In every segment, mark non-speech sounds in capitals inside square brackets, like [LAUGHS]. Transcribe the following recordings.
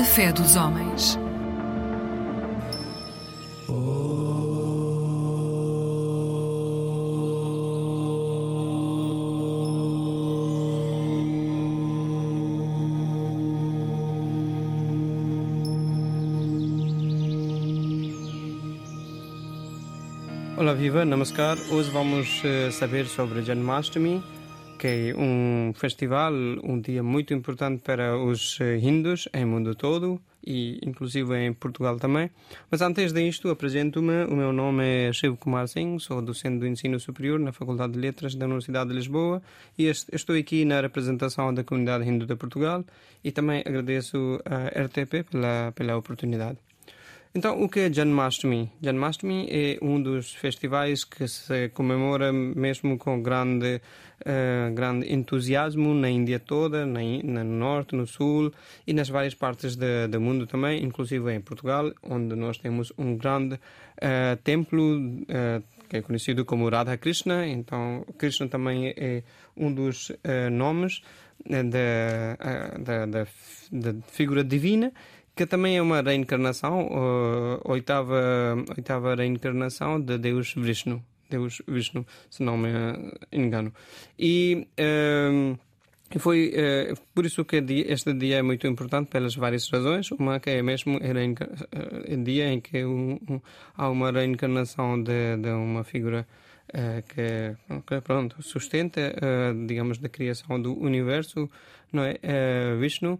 A fé dos homens. Olá, viva, namaskar. Hoje vamos uh, saber sobre Janmashtami, que é um festival, um dia muito importante para os uh, hindus em mundo todo e inclusive em Portugal também. Mas antes disto, apresento-me. O meu nome é Shiv Kumar Singh, sou docente do ensino superior na Faculdade de Letras da Universidade de Lisboa e estou aqui na representação da comunidade hindu de Portugal e também agradeço à RTP pela, pela oportunidade. Então, o que é Janmashtami? Janmashtami é um dos festivais que se comemora mesmo com grande, uh, grande entusiasmo na Índia toda, na, no norte, no sul e nas várias partes de, do mundo também, inclusive em Portugal, onde nós temos um grande uh, templo uh, que é conhecido como Radha Krishna. Então, Krishna também é um dos nomes da, da figura divina que também é uma reencarnação, uh, oitava, oitava reencarnação de Deus Vishnu. Deus Vishnu, se não me engano. E uh, foi uh, por isso que este dia é muito importante pelas várias razões. Uma que é mesmo o dia em que um, um, há uma reencarnação de, de uma figura uh, que, que, pronto sustenta, uh, digamos, da criação do universo, não é? Vishnu.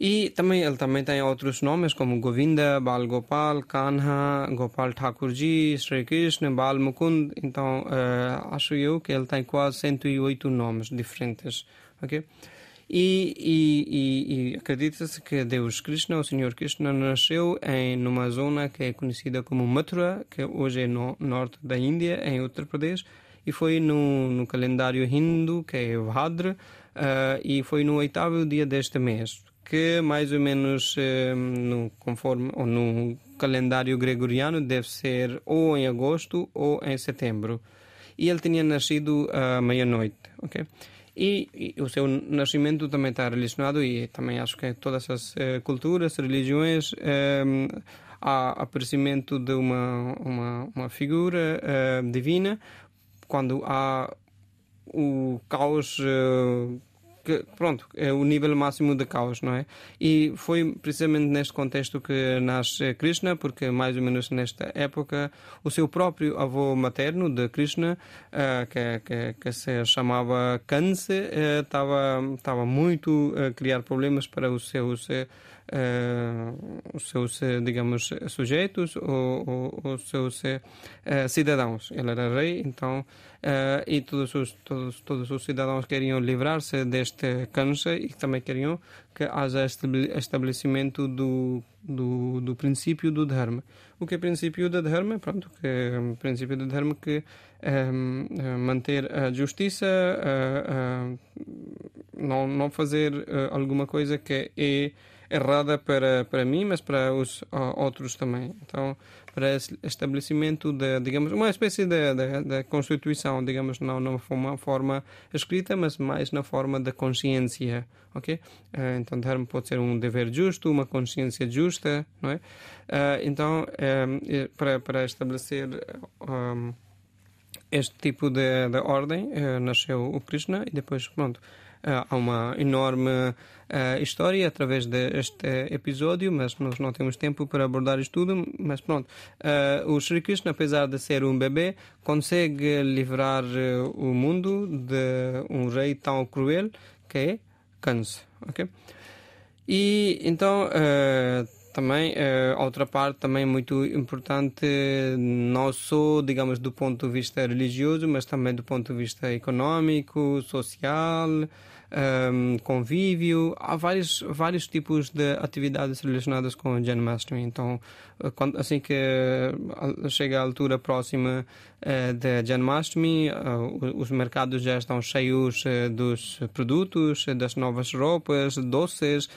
E também ele também tem outros nomes como Govinda, Bal Gopal, Kanha, Gopal Thakurji, Sri Krishna, Bal Mukund. Então uh, acho eu que ele tem quase 108 nomes diferentes, ok? E, e, e, e acredita-se que Deus Krishna, o Senhor Krishna, nasceu em numa zona que é conhecida como Mathura, que hoje é no norte da Índia, em Uttar Pradesh, e foi no, no calendário hindu, que é Bhadra, uh, e foi no oitavo dia deste mês que mais ou menos eh, no, conforme ou no calendário gregoriano deve ser ou em agosto ou em setembro. E ele tinha nascido à meia-noite, ok? E, e, o seu nascimento também está relacionado e também acho que todas as eh, culturas, religiões, eh, há aparecimento de uma uma, uma figura eh, divina quando há o caos eh, pronto, é o nível máximo de caos, não é? E foi precisamente neste contexto que nasce Krishna, porque mais ou menos nesta época o seu próprio avô materno de Krishna, uh, que, que, que, se chamava Kanse, estava uh, estava muito a criar problemas para os seus os seus, digamos, sujeitos ou, ou os seus uh, cidadãos. Ele era rei, então, e todos os, todos, todos os cidadãos queriam livrar-se deste câncer e também queriam que haja estabelecimento do, do, do princípio do Dharma. O que é princípio do Dharma? Pronto, que é princípio do Dharma que um, manter a justiça, uh, uh, não, não fazer alguma coisa que é errada para, para mim, mas para os outros também. Então, para esse estabelecimento de, digamos, uma espécie de, de, de constituição, digamos, não numa forma, escrita, mas mais na forma da consciência, ok? Uh, então, termo pode ser um dever justo, uma consciência justa, não é? Uh, então, um, para, para estabelecer este tipo de, de ordem, nasceu o Krishna e depois, pronto, há uma enorme uh, história através deste episódio, mas nós não temos tempo para abordar isto tudo. Mas pronto, uh, o Sri Krishna, apesar de ser um bebê, consegue livrar o mundo de um rei tão cruel que é Kansa. Okay? E então também uh, outra parte também muito importante não só digamos do ponto de vista religioso mas também do ponto de vista econômico social um, convívio, há vários, vários tipos de atividades relacionadas com o Janmashtami. Então, quando, assim que chega a altura próxima uh, de Janmashtami, uh, os mercados já estão cheios uh, dos produtos, das novas roupas, doces,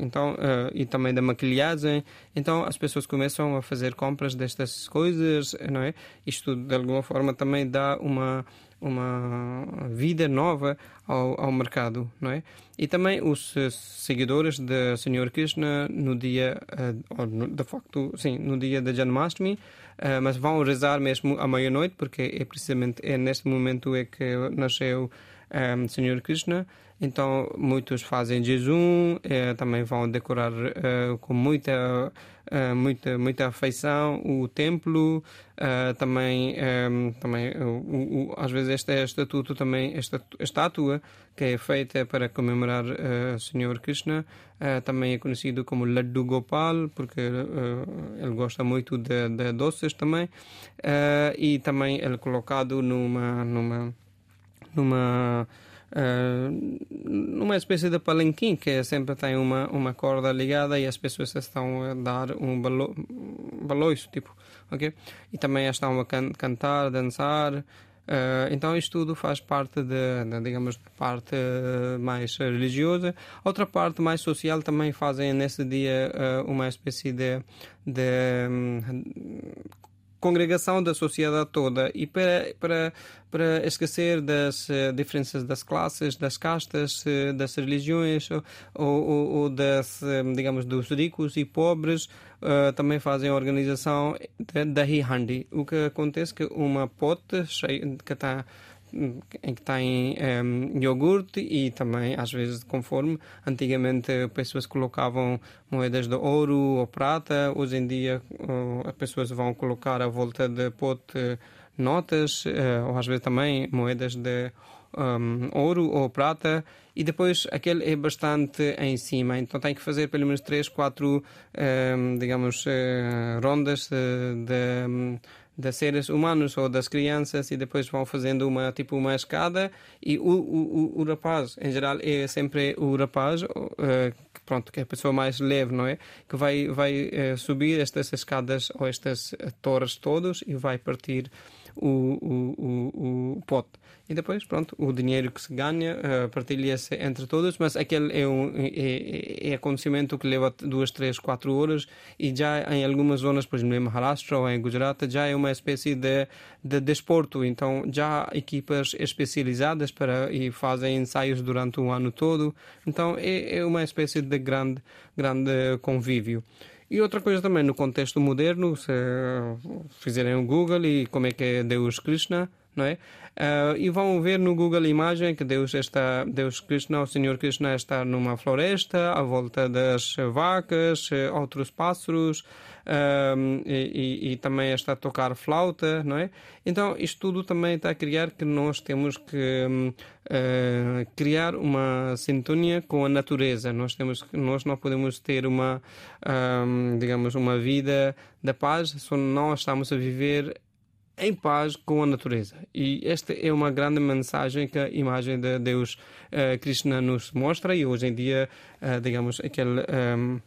então, e também da maquilhagem. Então, as pessoas começam a fazer compras destas coisas, não é? Isto, de alguma forma, também dá uma uma vida nova ao, ao mercado, não é? E também os seguidores do Senhor Krishna no dia, de facto, sim, no dia da Janmashtami, mas vão rezar mesmo à meia-noite, porque é precisamente é neste momento é que nasceu um, Senhor Krishna. Então, muitos fazem jejum, eh, também vão decorar eh, com muita, eh, muita, muita afeição o templo. Eh, também, ehm, também o, o, às vezes, este estatuto também, esta estátua que é feita para comemorar o Senhor Krishna, também é conhecido como Laddu Gopal, porque ele gosta muito de, de doces também. e também ele é colocado numa. numa numa uh, numa espécie de palanquim que sempre tem uma, uma corda ligada e as pessoas estão a dar um balo, baloiço, tipo, ok? E também estão a can cantar, dançar. Uh, então isto tudo faz parte de, de digamos, parte mais religiosa. Outra parte mais social também fazem nesse dia uh, uma espécie de, de um, congregação da sociedade toda e para, para, para esquecer das uh, diferenças das classes, das castas, uh, das religiões ou, ou, ou das, um, digamos, dos ricos e pobres, uh, também fazem a organização da Hihandi. O que acontece é que uma pote cheia, que está em que tem um, iogurte e também, às vezes, conforme antigamente pessoas colocavam moedas de ouro ou prata, hoje em dia uh, as pessoas vão colocar à volta de pote notas, uh, ou às vezes também moedas de um, ouro ou prata, e depois aquele é bastante em cima, então tem que fazer pelo menos 3, 4, um, digamos, uh, rondas de, de das seres humanos ou das crianças e depois vão fazendo uma tipo uma escada. E o, o, o, rapaz em geral é sempre o rapaz uh, pronto que é a pessoa mais leve não é? Que vai vai uh, subir estas escadas ou estas torres todos e vai partir o, o, o, o pote e depois, pronto, o dinheiro que se ganha uh, partilha-se entre todos, mas aquele é um é, é, acontecimento que leva duas, três, quatro horas e já em algumas zonas, por exemplo, em Maharashtra ou em Gujarat, já é uma espécie de, de desporto. Então, já há equipas especializadas para e fazem ensaios durante o ano todo. Então, é, é uma espécie de grande, grande convívio. E outra coisa também, no contexto moderno, se fizerem o Google e como é que é Deus Krishna, não é? Uh, e vão ver no Google Imagem que Deus está, Deus Krishna, o Senhor Krishna está numa floresta, à volta das vacas, outros pássaros, um, e, e, também está a tocar flauta, não é? Então, isto tudo também está a criar que nós temos que uh, criar uma sintonia com a natureza. Nós temos, nós não podemos ter uma, um, digamos, uma vida da paz se não estamos a viver em paz com a natureza. E esta é uma grande mensagem que a imagem de Deus uh, Krishna nos mostra e hoje em dia, uh, digamos, aquele... Um,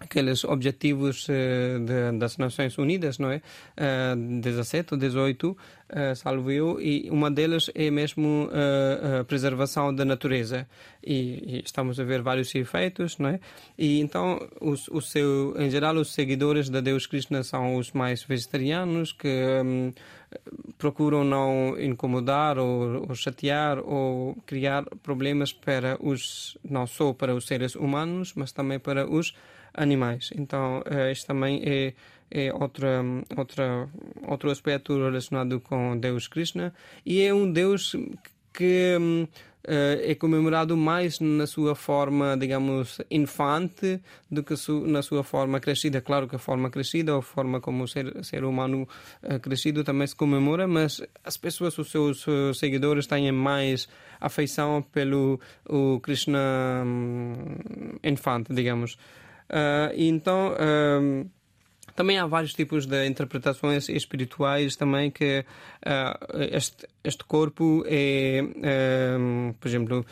aqueles objetivos uh, de, das Nações Unidas, não é? Uh, 17 ou 18, uh, salvo eu, e uma delas é mesmo uh, a preservação da natureza. E, e, estamos a ver vários efeitos, não é? E então, os, o seu, em geral, os seguidores da Deus Krishna são os mais vegetarianos, que um, procuram não incomodar ou, ou, chatear ou criar problemas para os, não só para os seres humanos, mas também para os animais. Então, uh, este também é, é outra, outra, outro aspecto relacionado com Deus Krishna e é um Deus que um, Uh, é comemorado mais na sua forma, digamos, infante do que su na sua forma crescida. Claro que a forma crescida, ou a forma como o ser, ser humano uh, crescido também se comemora, mas as pessoas, os seus seguidores, têm mais afeição pelo o Krishna um, infante, digamos. Uh, então, uh, também há vários tipos de interpretações espirituais também que uh, este, este corpo é, por exemplo,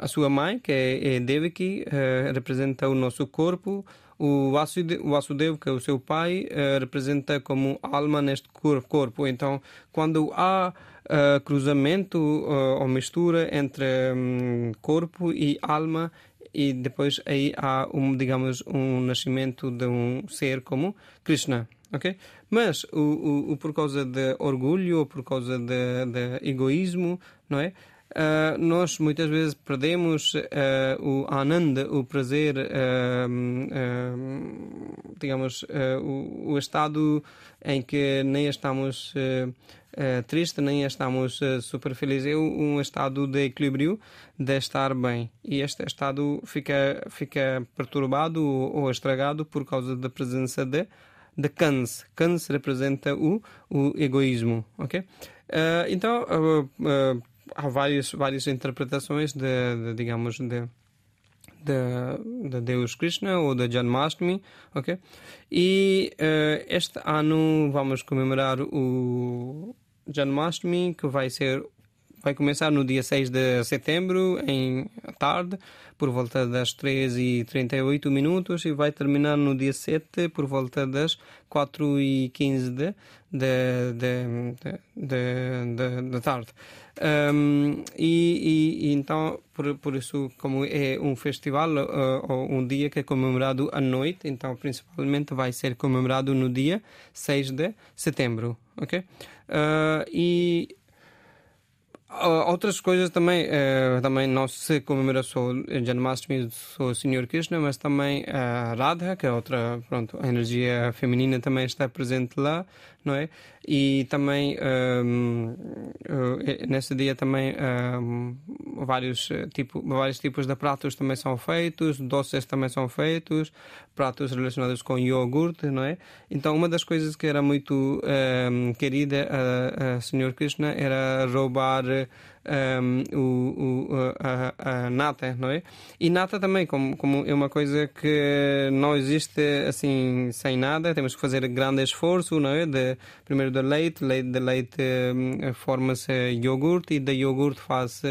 a sua mãe, que é, é Devaki, representa o nosso corpo. O Vasudev, que é o seu pai, representa como alma neste corpo. Então, quando há Uh, cruzamento uh, ou mistura entre um, corpo e alma e depois aí há um digamos um nascimento de um ser como Krishna ok? Mas o, o, o por causa de orgulho ou por causa de, de egoísmo, não é? Uh, nós muitas vezes perdemos uh, o ananda, o prazer, uh, digamos, o, o, estado em que nem estamos tristes, nem estamos super felizes. É um estado de equilíbrio, de estar bem. E este estado fica, fica perturbado ou estragado por causa da presença de, de Kans. Kans representa o, o egoísmo, ok? então, há várias, várias interpretações de, de digamos, de, de, de, Deus Krishna ou de Janmashtami, ok? E uh, este ano vamos comemorar o Janmashtami, que vai ser vai começar no dia 6 de setembro, em tarde, por volta das 3h38 minutos, e vai terminar no dia 7, por volta das 4h15 de, de, de, de, de, tarde. Um, e, e, então, por, por isso, como é um festival, uh, ou um dia que é comemorado à noite, então principalmente vai ser comemorado no dia 6 de setembro, ok? Uh, e Outras coisas também, também não se comemora só Janmashtami, o Senhor Krishna, mas também a Radha, que é outra, pronto, energia feminina também está presente lá, não é? E também um, uh, nesse dia também um, vários, tipo, vários tipos de pratos também são feitos, doces também são feitos, pratos relacionados com iogurte, não é? Então uma das coisas que era muito um, querida a, a Senhor Krishna era roubar um, o, o, a, a, nata, não é? E nata também, como, como é uma coisa que não existe assim sem nada, temos que fazer grande esforço, não é? De, primeiro de leite, leite de leite um, forma-se iogurte e de iogurte faz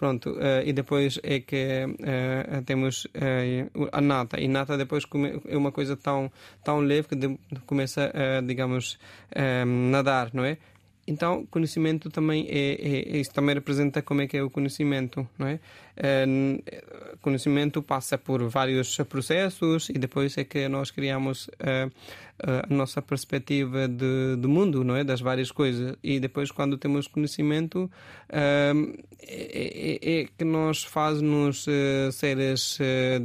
pronto, uh, e depois é que uh, temos uh, a nata, e nata depois é uma coisa tão, tão leve que de, começa a, digamos, nadar, não é? Então, conhecimento também é, é, isso também representa como é que é o conhecimento, não é? é? conhecimento passa por vários processos e depois é que nós criamos é, a nossa perspectiva de, do mundo, não é? Das várias coisas. E depois, quando temos conhecimento, é, é, é que nos faz-nos seres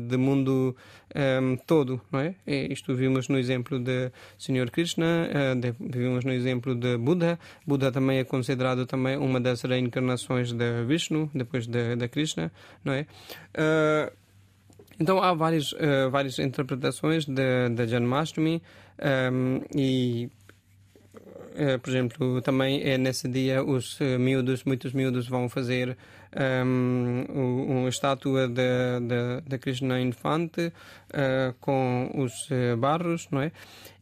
de mundo um, todo, não é? Isto vimos no exemplo de Senhor Krishna, uh, vimos no exemplo de Buda. Buda também é considerado também uma das reencarnações de Vishnu, depois de, de Krishna, não é? Uh, então há várias, uh, várias interpretações de Janmashtami um, e por exemplo, também é nesse dia os miúdos, muitos miúdos vão fazer um, uma estátua da Krishna Infante uh, com os uh, barros, não é?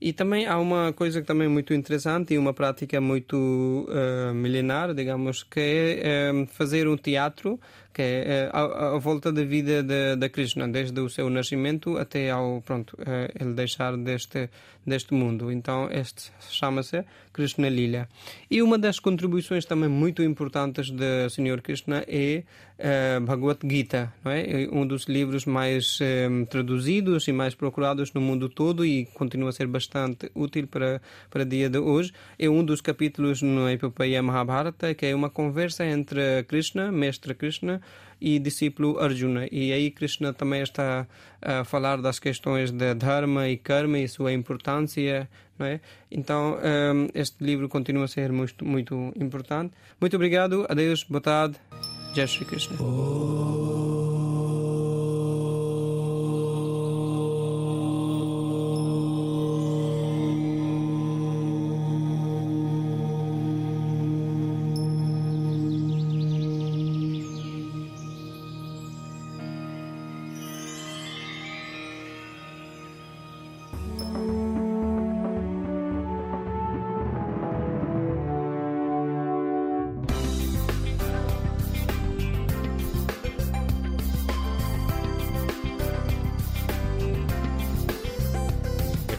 E também há uma coisa que também é muito interessante e uma prática muito uh, milenar, digamos, que é fazer um teatro que é a, a volta da vida da Krishna, desde o seu nascimento até ao pronto ele deixar deste deste mundo. Então este chama-se Krishna Lila. E uma das contribuições também muito importantes do Senhor Krishna é uh, Bhagavad Gita, não é? é um dos livros mais um, traduzidos e mais procurados no mundo todo e continua a ser bastante útil para para o dia de hoje. É um dos capítulos no epopeia Mahabharata que é uma conversa entre Krishna, mestre Krishna, e discípulo Arjuna. E aí Krishna também está a falar das questões de dharma e karma e sua importância, não é? Então, um, este livro continua a ser muito, muito importante. Muito obrigado, adeus, boa tarde. Jai श्री Krishna.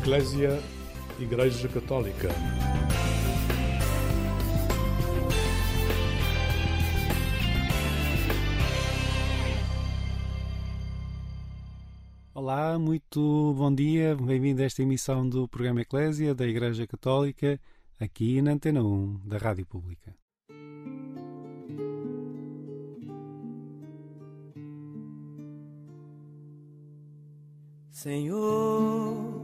Eclésia Igreja Católica. Olá, muito bom dia, bem-vindo a esta emissão do programa Eclésia da Igreja Católica, aqui na Antena 1 da Rádio Pública. Senhor,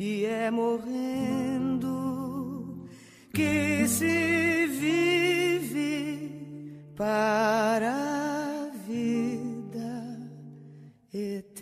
e é morrendo que se vive para a vida eterna.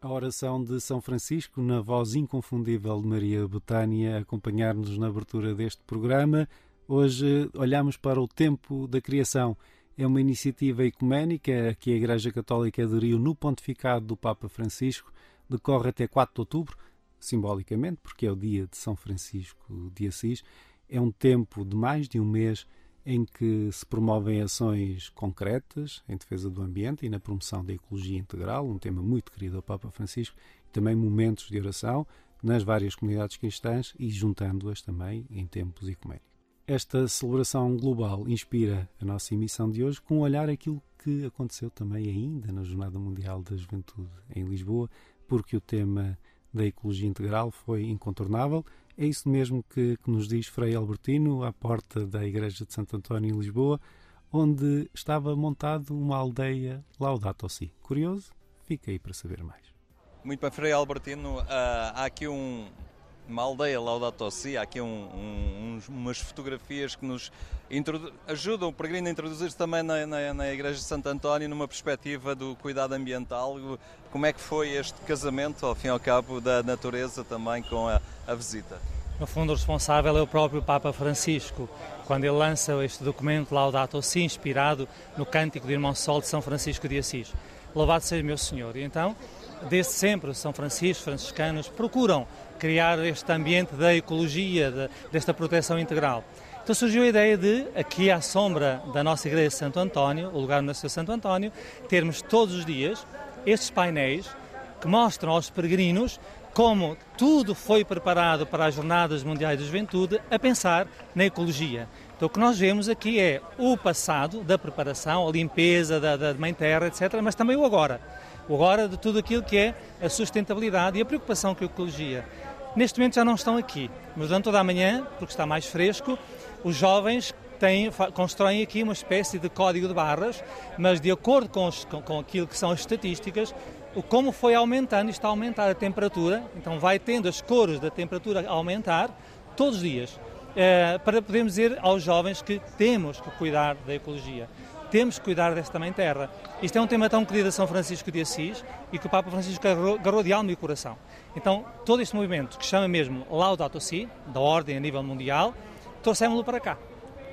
A oração de São Francisco, na voz inconfundível de Maria Betânia, acompanhar-nos na abertura deste programa. Hoje olhamos para o tempo da criação. É uma iniciativa ecuménica que a Igreja Católica aderiu no pontificado do Papa Francisco. Decorre até 4 de outubro simbolicamente, porque é o dia de São Francisco de Assis, é um tempo de mais de um mês em que se promovem ações concretas em defesa do ambiente e na promoção da ecologia integral, um tema muito querido ao Papa Francisco, e também momentos de oração nas várias comunidades cristãs e juntando-as também em tempos ecuménicos. Esta celebração global inspira a nossa emissão de hoje com um olhar aquilo que aconteceu também ainda na Jornada Mundial da Juventude em Lisboa, porque o tema da ecologia integral foi incontornável. É isso mesmo que, que nos diz Frei Albertino, à porta da Igreja de Santo António em Lisboa, onde estava montado uma aldeia Laudato Si. Curioso? Fica aí para saber mais. Muito bem, Frei Albertino, uh, há aqui um, uma aldeia Laudato Si, há aqui um, um, umas fotografias que nos ajudam o peregrino a introduzir-se também na, na, na, Igreja de Santo António numa perspectiva do cuidado ambiental. Como é que foi este casamento, ao fim e ao cabo, da natureza também com a, a visita? No fundo, o responsável é o próprio Papa Francisco, quando ele lança este documento Laudato Si, inspirado no cântico do Irmão Sol de São Francisco de Assis. Louvado seja meu Senhor. E então, desde sempre, São Francisco, franciscanos, procuram criar este ambiente da ecologia, de, desta proteção integral. Então surgiu a ideia de, aqui à sombra da nossa igreja de Santo António, o lugar onde nasceu Santo António, termos todos os dias estes painéis que mostram aos peregrinos como tudo foi preparado para as Jornadas Mundiais da Juventude a pensar na ecologia. Então o que nós vemos aqui é o passado da preparação, a limpeza da, da Mãe Terra, etc., mas também o agora. Agora de tudo aquilo que é a sustentabilidade e a preocupação com a ecologia. Neste momento já não estão aqui, mas durante toda a manhã, porque está mais fresco, os jovens têm, constroem aqui uma espécie de código de barras, mas de acordo com, os, com, com aquilo que são as estatísticas, o como foi aumentando, está a aumentar a temperatura, então vai tendo as cores da temperatura a aumentar todos os dias, eh, para podermos dizer aos jovens que temos que cuidar da ecologia temos que cuidar desta mãe terra. Isto é um tema tão querido a São Francisco de Assis e que o Papa Francisco agarrou, de alma e coração. Então, todo este movimento, que chama mesmo Laudato Si, da ordem a nível mundial, trouxemos-lo para cá,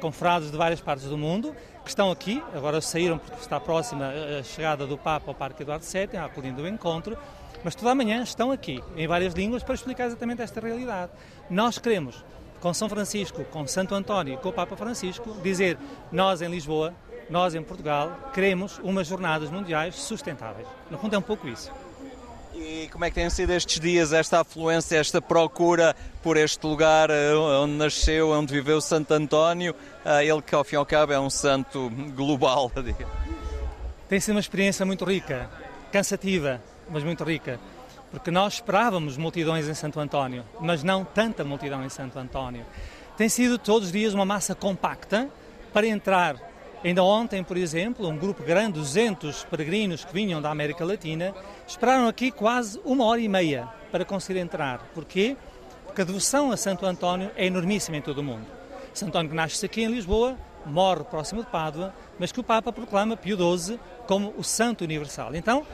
com frases de várias partes do mundo, que estão aqui, agora saíram porque está próxima a chegada do Papa ao Parque Eduardo VII, acudindo o encontro, mas toda a manhã estão aqui, em várias línguas, para explicar exatamente esta realidade. Nós queremos com São Francisco, com Santo António, com o Papa Francisco, dizer nós em Lisboa, nós em Portugal, queremos umas jornadas mundiais sustentáveis. No fundo é um pouco isso. E como é que têm sido estes dias, esta afluência, esta procura por este lugar eh, onde nasceu, onde viveu Santo António, eh, ele que ao fim e ao cabo é um santo global? [LAUGHS] Tem sido uma experiência muito rica, cansativa, mas muito rica, porque nós esperávamos multidões em Santo António, mas não tanta multidão em Santo António. Tem sido todos os dias uma massa compacta para entrar Ainda ontem, por exemplo, um grupo grande, 200 peregrinos que vinham da América Latina, esperaram aqui quase uma hora e meia para conseguir entrar. Porquê? Porque a devoção a Santo António é enormíssima em todo o mundo. Santo António que nasce aqui em Lisboa, morre próximo de Pádua, mas que o Papa proclama Pio XII como o Santo Universal. Então,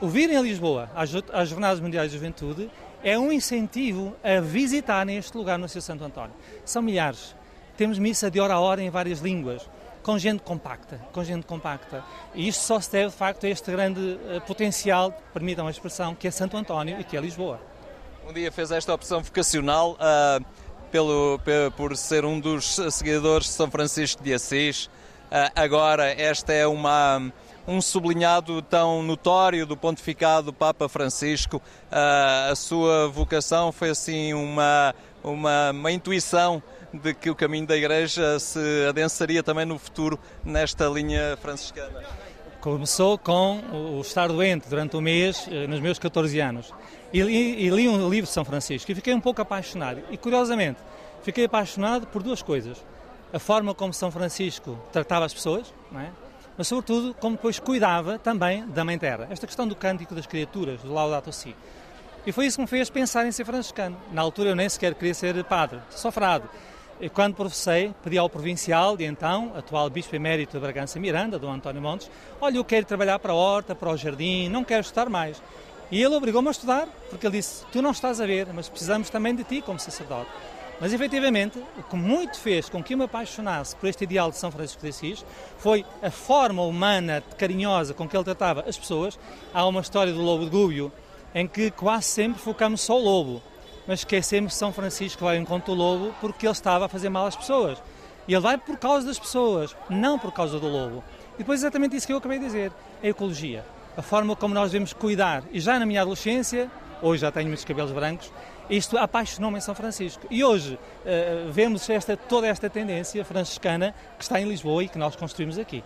o virem a Lisboa às Jornadas Mundiais de Juventude é um incentivo a visitarem este lugar no seu Santo António. São milhares. Temos missa de hora a hora em várias línguas com gente compacta, com gente compacta. E isto só se deve, de facto, a este grande uh, potencial, permitam a expressão, que é Santo António e que é Lisboa. Um dia fez esta opção vocacional uh, pelo, por ser um dos seguidores de São Francisco de Assis. Uh, agora, esta é uma um sublinhado tão notório do pontificado do Papa Francisco. Uh, a sua vocação foi assim uma, uma, uma intuição de que o caminho da Igreja se adensaria também no futuro nesta linha franciscana? Começou com o estar doente durante um mês, eh, nos meus 14 anos. E li, e li um livro de São Francisco e fiquei um pouco apaixonado. E curiosamente, fiquei apaixonado por duas coisas. A forma como São Francisco tratava as pessoas, é? mas sobretudo como depois cuidava também da Mãe Terra. Esta questão do cântico das criaturas, do Laudato Si. E foi isso que me fez pensar em ser franciscano. Na altura eu nem sequer queria ser padre, só frade. E quando professei, pedi ao provincial de então, atual Bispo Emérito de Bragança Miranda, do António Montes, olha, eu quero trabalhar para a horta, para o jardim, não quero estudar mais. E ele obrigou-me a estudar, porque ele disse, tu não estás a ver, mas precisamos também de ti como sacerdote. Mas, efetivamente, o que muito fez com que eu me apaixonasse por este ideal de São Francisco de Assis foi a forma humana, carinhosa com que ele tratava as pessoas. Há uma história do lobo de Gúbio, em que quase sempre focamos só o lobo mas esquecemos que São Francisco vai em conta do lobo porque ele estava a fazer mal às pessoas. E ele vai por causa das pessoas, não por causa do lobo. E depois exatamente isso que eu acabei de dizer, a ecologia. A forma como nós devemos cuidar. E já na minha adolescência, hoje já tenho muitos cabelos brancos, isto apaixonou-me em São Francisco. E hoje uh, vemos esta, toda esta tendência franciscana que está em Lisboa e que nós construímos aqui.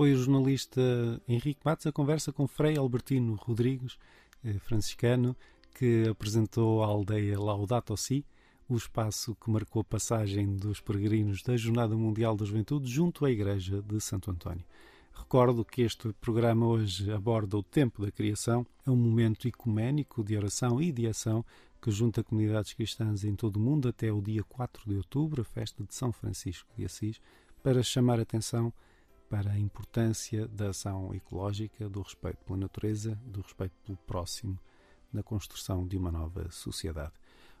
Foi o jornalista Henrique Matos a conversa com Frei Albertino Rodrigues, eh, franciscano, que apresentou a aldeia Laudato Si, o espaço que marcou a passagem dos peregrinos da Jornada Mundial da Juventude junto à Igreja de Santo António. Recordo que este programa hoje aborda o tempo da criação, é um momento ecuménico de oração e de ação que junta comunidades cristãs em todo o mundo até o dia 4 de outubro, a festa de São Francisco de Assis, para chamar atenção para a importância da ação ecológica, do respeito pela natureza, do respeito pelo próximo, na construção de uma nova sociedade.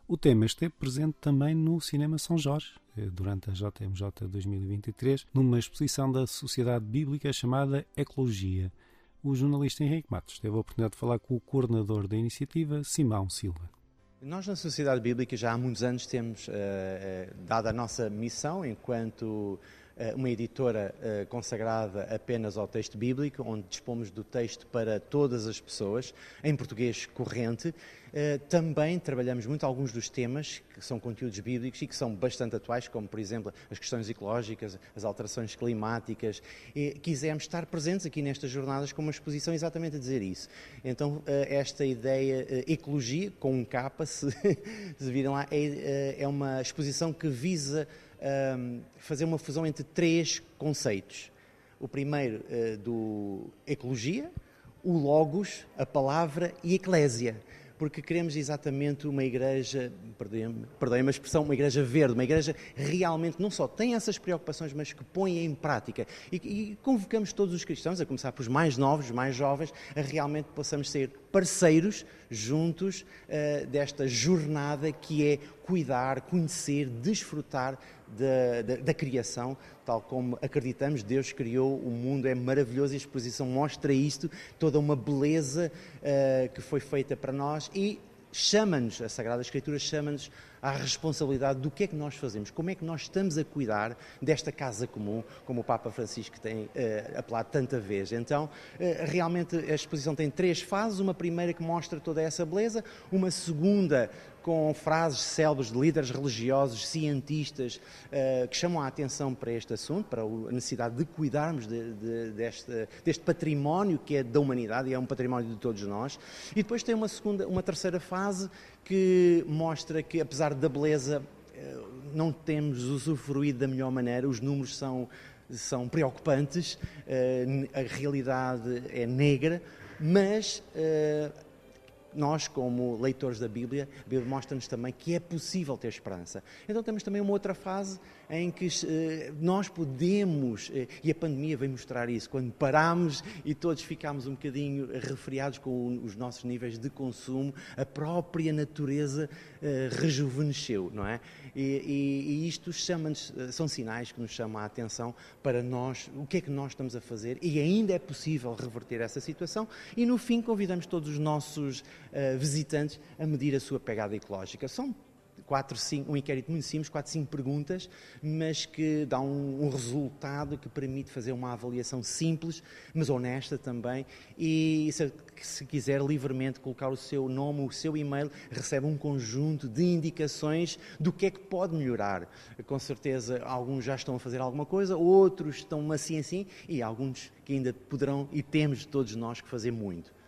O tema esteve presente também no Cinema São Jorge, eh, durante a JMJ 2023, numa exposição da Sociedade Bíblica chamada Ecologia. O jornalista Henrique Matos teve a oportunidade de falar com o coordenador da iniciativa, Simão Silva. Nós, na Sociedade Bíblica, já há muitos anos temos uh, dado a nossa missão enquanto uma editora eh, consagrada apenas ao texto bíblico, onde dispomos do texto para todas as pessoas, em português corrente. Eh, também trabalhamos muito alguns dos temas que são conteúdos bíblicos e que são bastante atuais, como, por exemplo, as questões ecológicas, as alterações climáticas. E quisemos estar presentes aqui nestas jornadas com uma exposição exatamente a dizer isso. Então, esta ideia, ecologia, com um capa, [LAUGHS] se, se viram lá, é, é uma exposição que visa um, fazer uma fusão entre três conceitos. O primeiro uh, do ecologia, o logos, a palavra e a eclésia porque queremos exatamente uma igreja, perdoem-me a expressão, uma igreja verde, uma igreja realmente não só tem essas preocupações, mas que põe em prática. E, e convocamos todos os cristãos, a começar pelos mais novos, os mais jovens, a realmente possamos ser parceiros juntos uh, desta jornada que é cuidar, conhecer, desfrutar da, da, da, criação, tal como acreditamos, Deus criou o mundo, é maravilhoso a exposição mostra isto, toda uma beleza uh, que foi feita para nós e chama-nos, a Sagrada Escritura chama-nos à responsabilidade do que é que nós fazemos, como é que nós estamos a cuidar desta casa comum, como o Papa Francisco tem uh, apelado tanta vez. Então, uh, realmente a exposição tem três fases: uma primeira que mostra toda essa beleza, uma segunda com frases célebres de líderes religiosos, cientistas, uh, que chamam a atenção para este assunto, para a necessidade de cuidarmos de, de, deste, deste, património que é da humanidade e é um património de todos nós. E depois tem uma, segunda, uma terceira fase que mostra que, apesar da beleza, uh, não temos usufruído da melhor maneira, os números são, são preocupantes, uh, a realidade é negra, mas nós, como leitores da Bíblia, a Bíblia mostra-nos também que é possível ter esperança. Então temos também uma outra fase em que eh, nós podemos, eh, e a pandemia vem mostrar isso, quando paramos e todos ficamos um bocadinho refriados com os nossos níveis de consumo, a própria natureza eh, rejuvenesceu, não é? E, e, isto são sinais que nos chamam a atenção para nós, o que é que nós estamos a fazer e ainda é possível reverter essa situação e no fim convidamos todos os nossos visitantes a medir a sua pegada ecológica. São quatro, cinco, um inquérito muito simples, quatro, cinco perguntas, mas que dá um, um, resultado que permite fazer uma avaliação simples, mas honesta também, e se, se, quiser livremente colocar o seu nome, o seu e-mail, recebe um conjunto de indicações do que é que pode melhorar. Com certeza alguns já estão a fazer alguma coisa, outros estão assim assim, e alguns que ainda poderão e temos todos nós que fazer muito.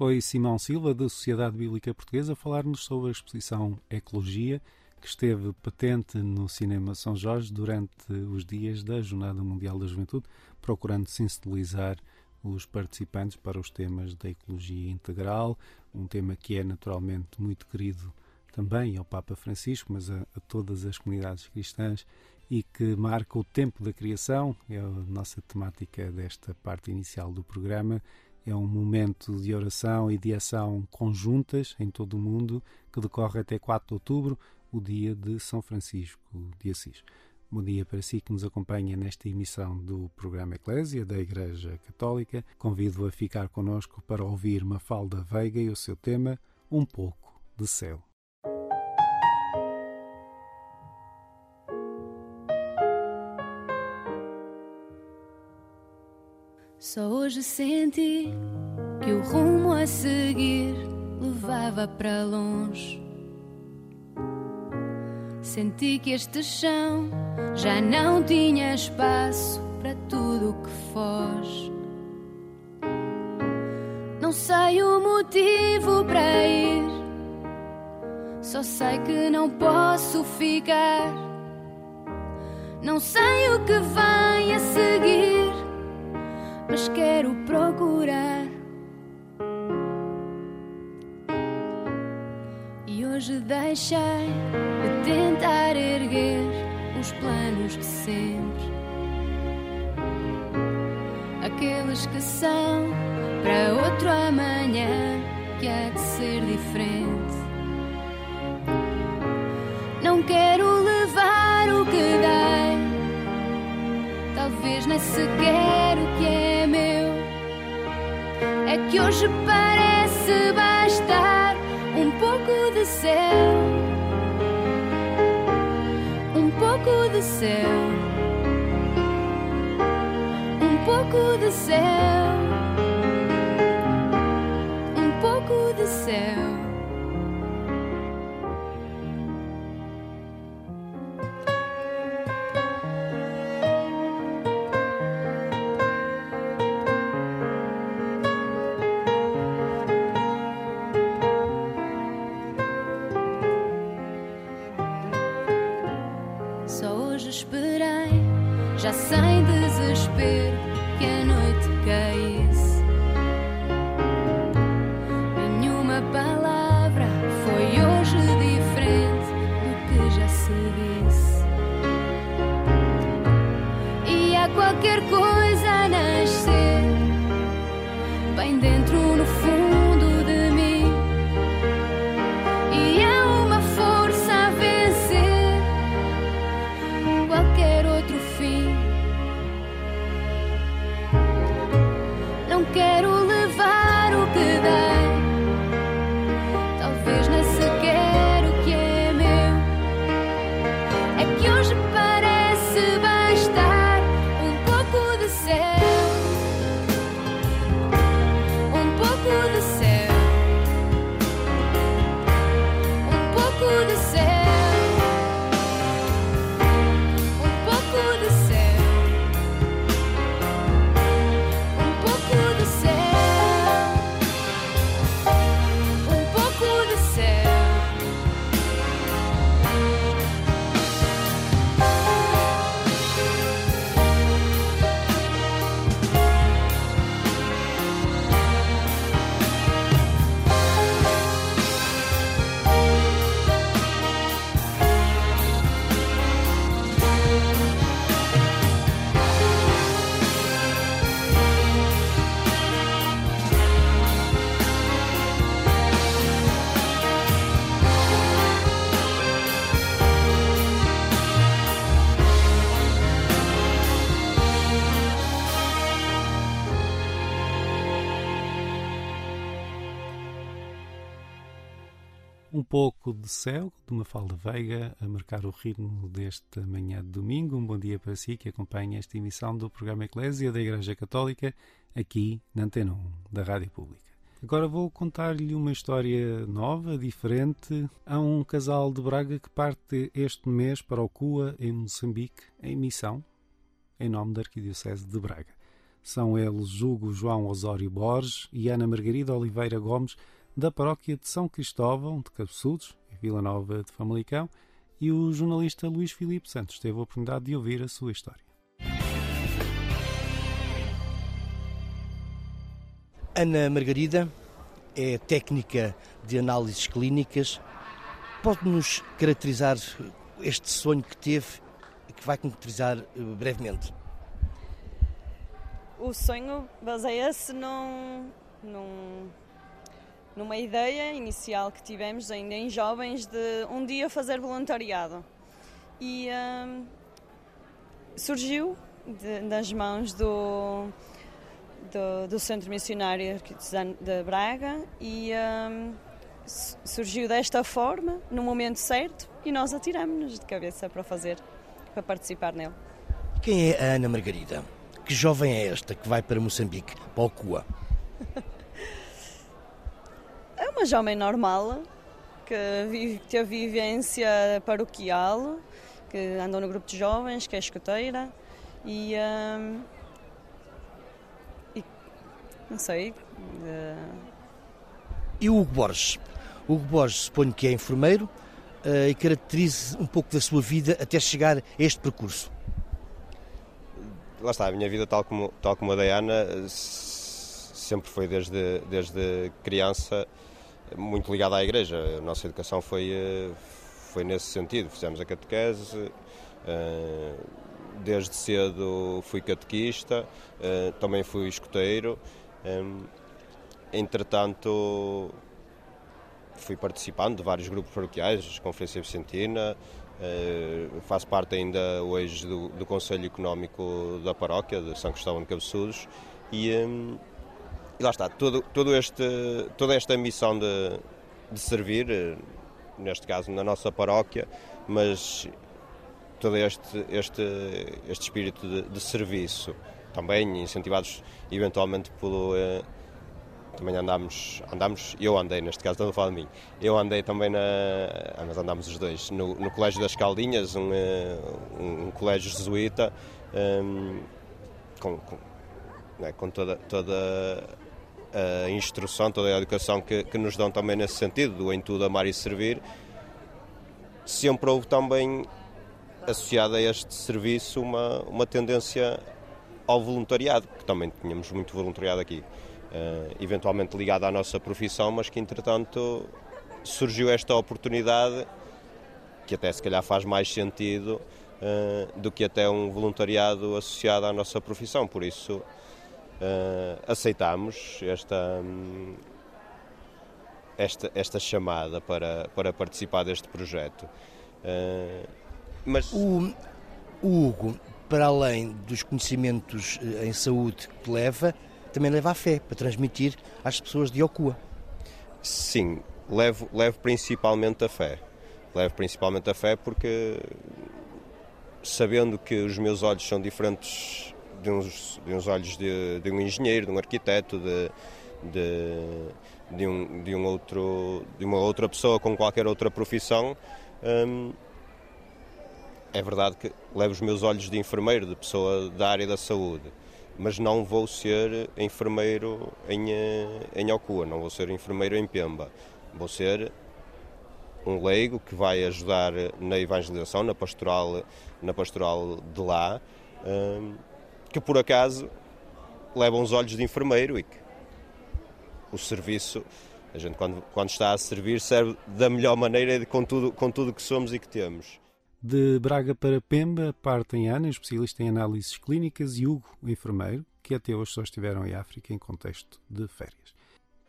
Foi Simão Silva, da Sociedade Bíblica Portuguesa, falar-nos sobre a exposição Ecologia, que esteve patente no Cinema São Jorge durante os dias da Jornada Mundial da Juventude, procurando sensibilizar os participantes para os temas da ecologia integral, um tema que é naturalmente muito querido também ao Papa Francisco, mas a, a todas as comunidades cristãs e que marca o tempo da criação, é a nossa temática desta parte inicial do programa é um momento de oração e de ação conjuntas em todo o mundo que decorre até 4 de outubro, o dia de São Francisco de Assis. Bom dia para si que nos acompanha nesta emissão do programa Eclésia da Igreja Católica. Convido a ficar conosco para ouvir Mafalda Veiga e o seu tema Um pouco de céu. Só hoje senti que o rumo a seguir levava para longe. Senti que este chão já não tinha espaço para tudo o que foge. Não sei o motivo para ir, só sei que não posso ficar. Não sei o que vai a seguir quero procurar. E hoje deixei de tentar erguer os planos de sempre, aqueles que são para outro amanhã que há de ser diferente. Não quero levar o que dei, talvez nem sequer o que é é que hoje parece bastar um pouco de céu, um pouco de céu, um pouco de céu, um pouco de céu. Pouco de céu, de uma falda veiga, a marcar o ritmo desta manhã de domingo. Um bom dia para si que acompanha esta emissão do programa Eclésia da Igreja Católica, aqui na Antena 1 da Rádio Pública. Agora vou contar-lhe uma história nova, diferente. Há um casal de Braga que parte este mês para o Cua, em Moçambique, em missão, em nome da Arquidiocese de Braga. São eles Hugo João Osório Borges e Ana Margarida Oliveira Gomes, da paróquia de São Cristóvão de Cabeçudos, em Vila Nova de Famalicão, e o jornalista Luís Filipe Santos teve a oportunidade de ouvir a sua história. Ana Margarida é técnica de análises clínicas. Pode-nos caracterizar este sonho que teve e que vai concretizar eh, brevemente? O sonho baseia-se num, num numa ideia inicial que tivemos ainda em jovens de um dia fazer voluntariado. E hum, surgiu de, das mãos do, do, do, Centro Missionário de Braga e hum, surgiu desta forma, no momento certo, e nós atiramos-nos de cabeça para fazer, para participar nele. Quem é a Ana Margarida? Que jovem é esta que vai para Moçambique, para o CUA? [LAUGHS] uma jovem normal, que vive, teve vivência paroquial, que andou no grupo de jovens, que é escoteira e, um, e não sei. Uh... E o Hugo Borges? O Hugo Borges suponho que é enfermeiro uh, e caracterize um pouco da sua vida até chegar a este percurso. Lá está, a minha vida, tal como, tal como a da Ana, sempre foi desde, desde criança muito ligada à igreja. A nossa educação foi, eh, foi nesse sentido. Fizemos a catequese, eh, desde cedo fui catequista, eh, também fui escoteiro. Entretanto, fui participando de vários grupos paroquiais, Conferência Vicentina, faço parte ainda hoje do, do Conselho Económico da Paróquia de São Cristóvão de Cabeçudos e e lá está, todo, todo este, toda esta missão de, de servir, eh, neste caso na nossa paróquia, mas todo este, este, este espírito de, de serviço, também incentivados eventualmente pelo. Eh, também andámos, andámos, eu andei, neste caso estou a falar de mim, eu andei também na. Ah, mas andámos os dois, no, no Colégio das Caldinhas, um, eh, um, um colégio jesuíta, um, com, com, né, com toda, toda a instrução, toda a educação que, que nos dão também nesse sentido, do em tudo amar e servir, sempre houve também associada a este serviço uma, uma tendência ao voluntariado, que também tínhamos muito voluntariado aqui, uh, eventualmente ligado à nossa profissão, mas que entretanto surgiu esta oportunidade que até se calhar faz mais sentido uh, do que até um voluntariado associado à nossa profissão, por isso aceitámos esta, esta, esta chamada para, para participar deste projeto. Uh, mas... O, o Hugo, para além dos conhecimentos eh, em saúde que leva, também leva a fé para transmitir às pessoas de Ocua. Sim, levo, levo principalmente a fé. Levo principalmente a fé porque, sabendo que os meus olhos são diferentes de uns, de uns olhos de, de um engenheiro, de um arquiteto, de, de, de, um, de, um outro, de uma outra pessoa com qualquer outra profissão. Hum, é verdade que levo os meus olhos de enfermeiro, de pessoa da área da saúde, mas não vou ser enfermeiro em, eh, em Alcoa, não vou ser enfermeiro em Pemba. Vou ser um leigo que vai ajudar na evangelização, na pastoral, na pastoral de lá. Hum, que por acaso levam os olhos de enfermeiro e que o serviço, a gente quando, quando está a servir, serve da melhor maneira com tudo, com tudo que somos e que temos. De Braga para Pemba partem Ana, especialista em análises clínicas, e Hugo, enfermeiro, que até hoje só estiveram em África em contexto de férias.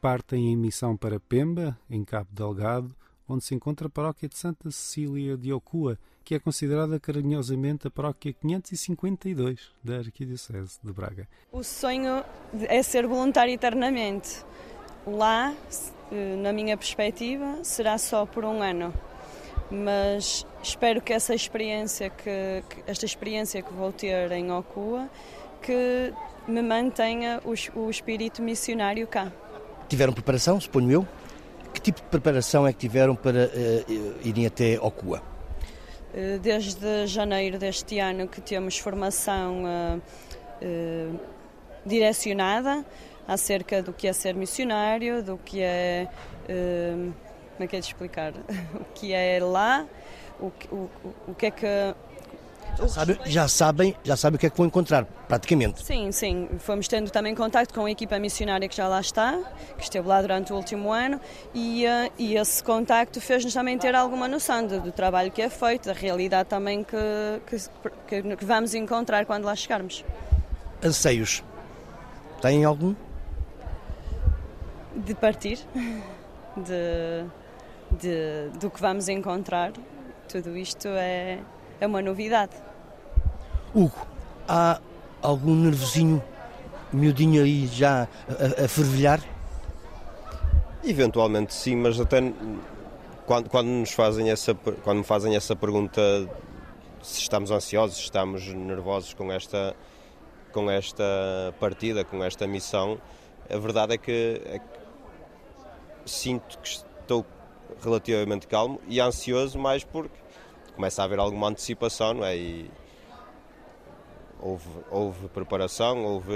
Partem em missão para Pemba, em Cabo Delgado, onde se encontra a paróquia de Santa Cecília de Ocua, que é considerada carinhosamente a paróquia 552 da Arquidiocese de Braga. O sonho é ser voluntário eternamente. Lá eh, na minha perspectiva, será só por um ano. Mas espero que essa experiência que, que esta experiência que vou ter em Okua que me mantenha o, o espírito missionário cá. Tiveram preparação, suponho eu? Que tipo de preparação é que tiveram para uh, irem até Okua? Desde janeiro deste ano que temos formação uh, uh, direcionada acerca do que é ser missionário, do que é. Como é que é de explicar? [LAUGHS] o que é lá, o, o, o que é que. Já, sabe, já, sabem, já sabem o que é que vão encontrar, praticamente. Sim, sim. Fomos tendo também contato com a equipa missionária que já lá está, que esteve lá durante o último ano, e, uh, e esse contacto fez-nos também ter alguma noção do, do, trabalho que é feito, da realidade também que, que, que vamos encontrar quando lá chegarmos. Anseios. Têm algum? de partir, de, de, do que vamos encontrar. Tudo isto é, é uma novidade. Hugo, há algum nervosinho miudinho aí já a, a fervilhar? Eventualmente sim, mas até quando, quando, nos fazem essa, quando me fazem essa pergunta se estamos ansiosos, se estamos nervosos com esta, com esta partida, com esta missão, a verdade é que, é que sinto que estou relativamente calmo e ansioso mais porque começa a haver alguma antecipação, não é? E houve, houve preparação, houve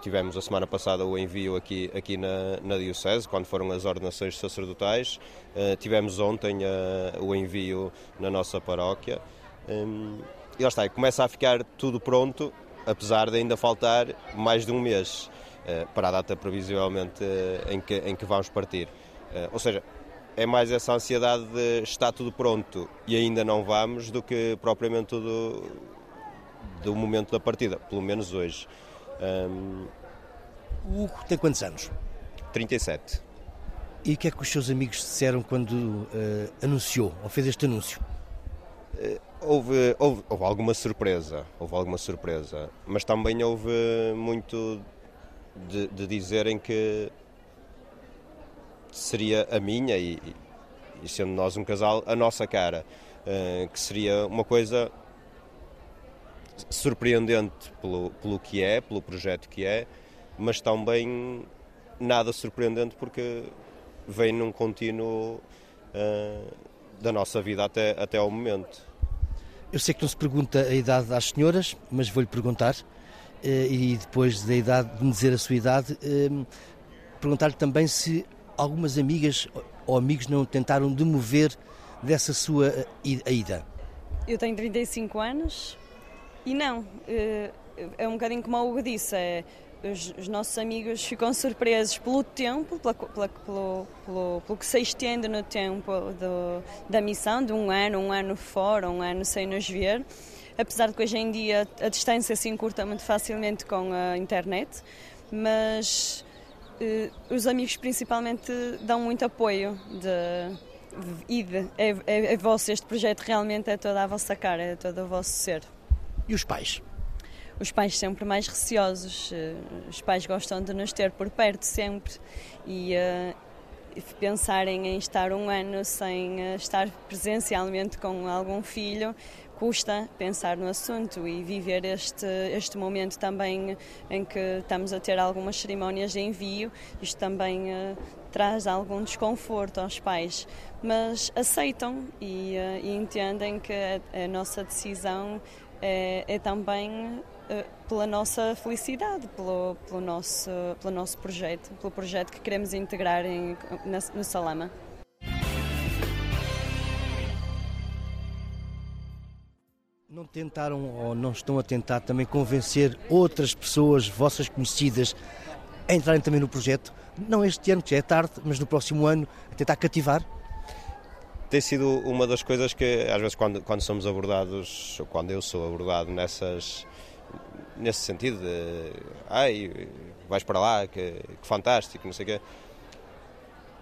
tivemos a semana passada o envio aqui, aqui na, na Diocese, quando foram as ordenações sacerdotais, uh, tivemos ontem uh, o envio na nossa paróquia. Um, e lá está, começa a ficar tudo pronto, apesar de ainda faltar mais de um mês. Eh, para a data previsivelmente em que, em que vamos partir. Ou seja, é mais essa ansiedade de estar tudo pronto e ainda não vamos do que propriamente do, do momento da partida, pelo menos hoje. Um... O Hugo tem quantos anos? 37. E o que é que os seus amigos disseram quando uh, anunciou, ou fez este anúncio? Uh, houve, houve, houve, alguma surpresa, houve alguma surpresa, mas também houve muito de, de dizerem que seria a minha e, e, sendo nós um casal, a nossa cara, uh, que seria uma coisa surpreendente pelo, pelo que é, pelo projeto que é, mas também nada surpreendente porque vem num contínuo uh, da nossa vida até, até ao momento. Eu sei que não se pergunta a idade às senhoras, mas vou-lhe perguntar. Eh, e depois da idade, de me dizer a sua idade, ehm, perguntar-lhe também se algumas amigas ou amigos não tentaram demover dessa sua eh, ida. Eu tenho 35 anos e não, eh, é um bocadinho como o Hugo disse, é, os, os, nossos amigos ficam surpresos pelo tempo, pela, pela, pelo, pelo, pelo, que se estende no tempo do, da missão, de um ano, um ano fora, um ano sem nos ver apesar de que hoje em dia a distância se encurta muito facilmente com a internet, mas eh, os amigos principalmente dão muito apoio de, é, é, é vosso, este projeto realmente é toda a vossa cara, é todo o vosso ser. E os pais? Os pais sempre mais receosos, eh, os pais gostam de nos ter por perto sempre e uh, pensarem em estar um ano sem uh, estar presencialmente com algum filho custa pensar no assunto e viver este, este momento também em que estamos a ter algumas cerimónias de envio, isto também uh, traz algum desconforto aos pais, mas aceitam e, e entendem que a, a, nossa decisão é, é também uh, pela nossa felicidade, pelo, pelo, nosso, pelo nosso projeto, pelo projeto que queremos integrar em, na, no Salama. Não tentaram ou não estão a tentar também convencer outras pessoas, vossas conhecidas, a entrarem também no projeto? Não este ano, que já é tarde, mas no próximo ano, a tentar cativar? Tem sido uma das coisas que, às vezes, quando, quando somos abordados, ou quando eu sou abordado nessas, nesse sentido de ai, vais para lá, que, que fantástico, não sei o quê.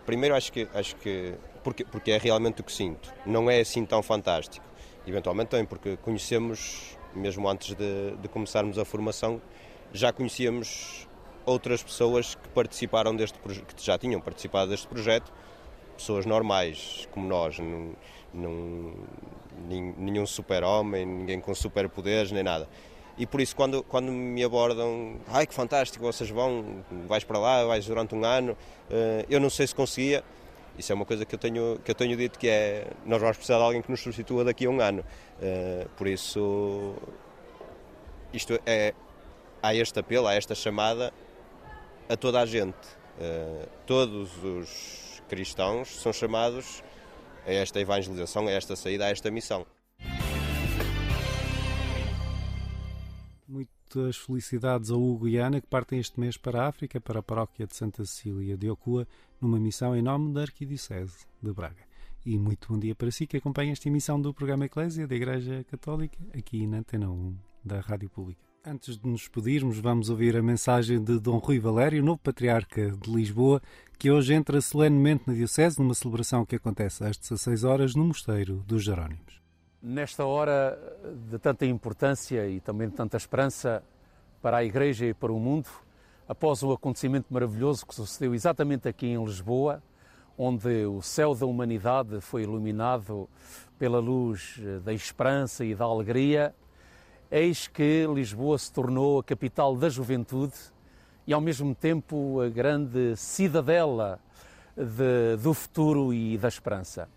Primeiro acho que, acho que porque, porque é realmente o que sinto. Não é assim tão fantástico eventualmente também porque conhecemos, mesmo antes de, de começarmos a formação, já conhecíamos outras pessoas que participaram deste que já tinham participado deste projeto, pessoas normais como nós, nenhum super-homem, ninguém com superpoderes nem nada. E por isso, quando, quando me abordam, ai que fantástico, vocês vão, vais para lá, vais durante um ano, eh, eu não sei se conseguia. Isso é uma coisa que eu tenho, que eu tenho dito que é, nós vamos precisar de alguém que nos substitua daqui a um ano. Eh, por isso, isto é, há este apelo, há esta chamada a toda a gente. Uh, todos os cristãos são chamados a esta evangelização, a esta saída, a esta missão. Muitas felicidades ao Hugo e Ana que partem este mês para a África, para a paróquia de Santa Cecília de Ocua, numa missão em nome da Arquidiocese de Braga. E muito bom dia para si que acompanha esta emissão do programa Eclésia da Igreja Católica, aqui na Antena 1 da Rádio Pública. Antes de nos despedirmos, vamos ouvir a mensagem de Dom Rui Valério, novo patriarca de Lisboa, que hoje entra solenemente na Diocese numa celebração que acontece às 16 horas no Mosteiro dos Jerónimos. Nesta hora de tanta importância e também de tanta esperança para a Igreja e para o mundo, após um acontecimento maravilhoso que sucedeu exatamente aqui em Lisboa, onde o céu da humanidade foi iluminado pela luz da esperança e da alegria, eis que Lisboa se tornou a capital da juventude e, ao mesmo tempo, a grande cidadela de, do futuro e da esperança.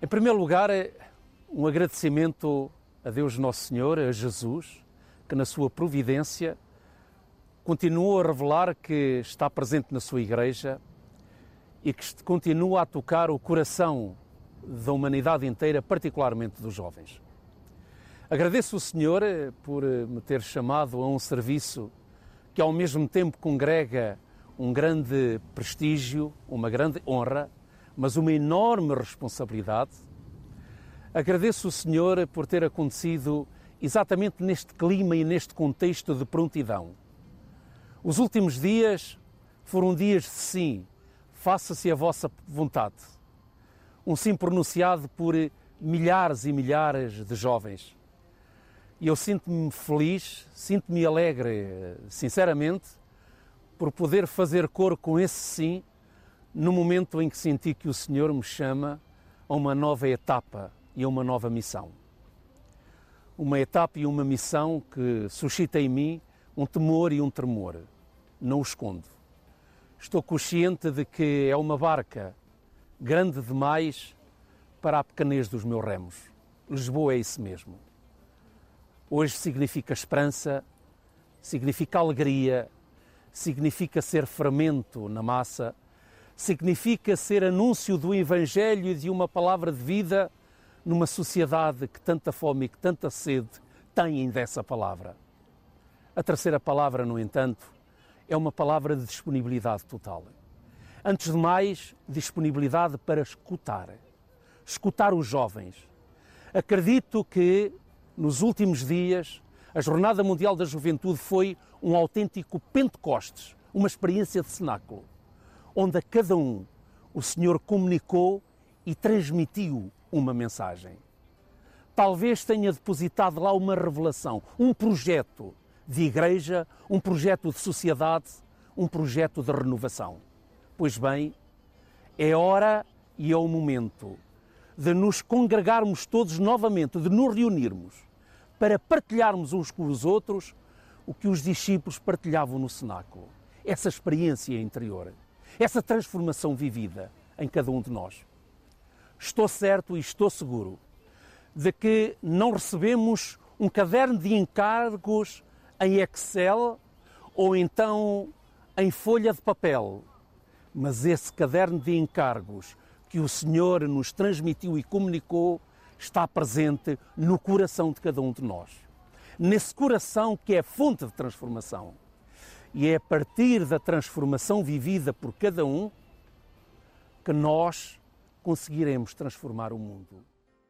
Em primeiro lugar, um agradecimento a Deus Nosso Senhor, a Jesus, que na sua providência continua a revelar que está presente na sua Igreja e que continua a tocar o coração da humanidade inteira, particularmente dos jovens. Agradeço o Senhor eh, por eh, me ter chamado a um serviço que ao mesmo tempo congrega um grande prestígio, uma grande honra, mas uma enorme responsabilidade. Agradeço o Senhor por ter acontecido exatamente neste clima e neste contexto de prontidão. Os últimos dias foram dias de sim, faça-se a vossa vontade. Um sim pronunciado por milhares e milhares de jovens e eu sinto-me feliz, sinto-me alegre, sinceramente, por poder fazer cor com esse sim no momento em que senti que o Senhor me chama a uma nova etapa e a uma nova missão. Uma etapa e uma missão que suscita em mim um temor e um tremor. Não o escondo. Estou consciente de que é uma barca grande demais para a pequenez dos meus remos. Lisboa é isso mesmo. Hoje significa esperança, significa alegria, significa ser fermento na massa, significa ser anúncio do Evangelho e de uma palavra de vida numa sociedade que tanta fome e que tanta sede têm dessa palavra. A terceira palavra, no entanto, é uma palavra de disponibilidade total. Antes de mais, disponibilidade para escutar. Escutar os jovens. Acredito que nos últimos dias, a Jornada Mundial da Juventude foi um autêntico Pentecostes, uma experiência de cenáculo, onde a cada um o Senhor comunicou e transmitiu uma mensagem. Talvez tenha depositado lá uma revelação, um projeto de igreja, um projeto de sociedade, um projeto de renovação. Pois bem, é hora e é o momento de nos congregarmos todos novamente, de nos reunirmos para partilharmos uns com os outros o que os discípulos partilhavam no cenáculo. Essa experiência interior, essa transformação vivida em cada um de nós. Estou certo e estou seguro de que não recebemos um caderno de encargos em Excel ou então em folha de papel, mas esse caderno de encargos que o Senhor nos transmitiu e comunicou está presente no coração de cada um de nós. Nesse coração que é fonte de transformação. E é a partir da transformação vivida por cada um que nós conseguiremos transformar o mundo.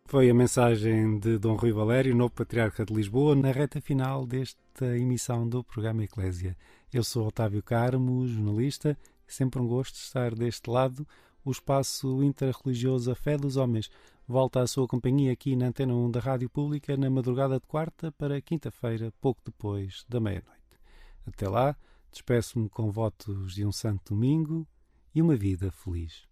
Foi a mensagem de Dom Rui Valério, novo Patriarca de Lisboa, na reta final desta emissão do programa Eclésia. Eu sou Otávio Carmo, jornalista, sempre um gosto estar deste lado, o espaço interreligioso A Fé dos Homens, volta à sua companhia aqui na Antena 1 da Rádio Pública na madrugada de quarta para quinta-feira, pouco depois da meia-noite. Até lá, despeço-me com votos de um santo domingo e uma vida feliz.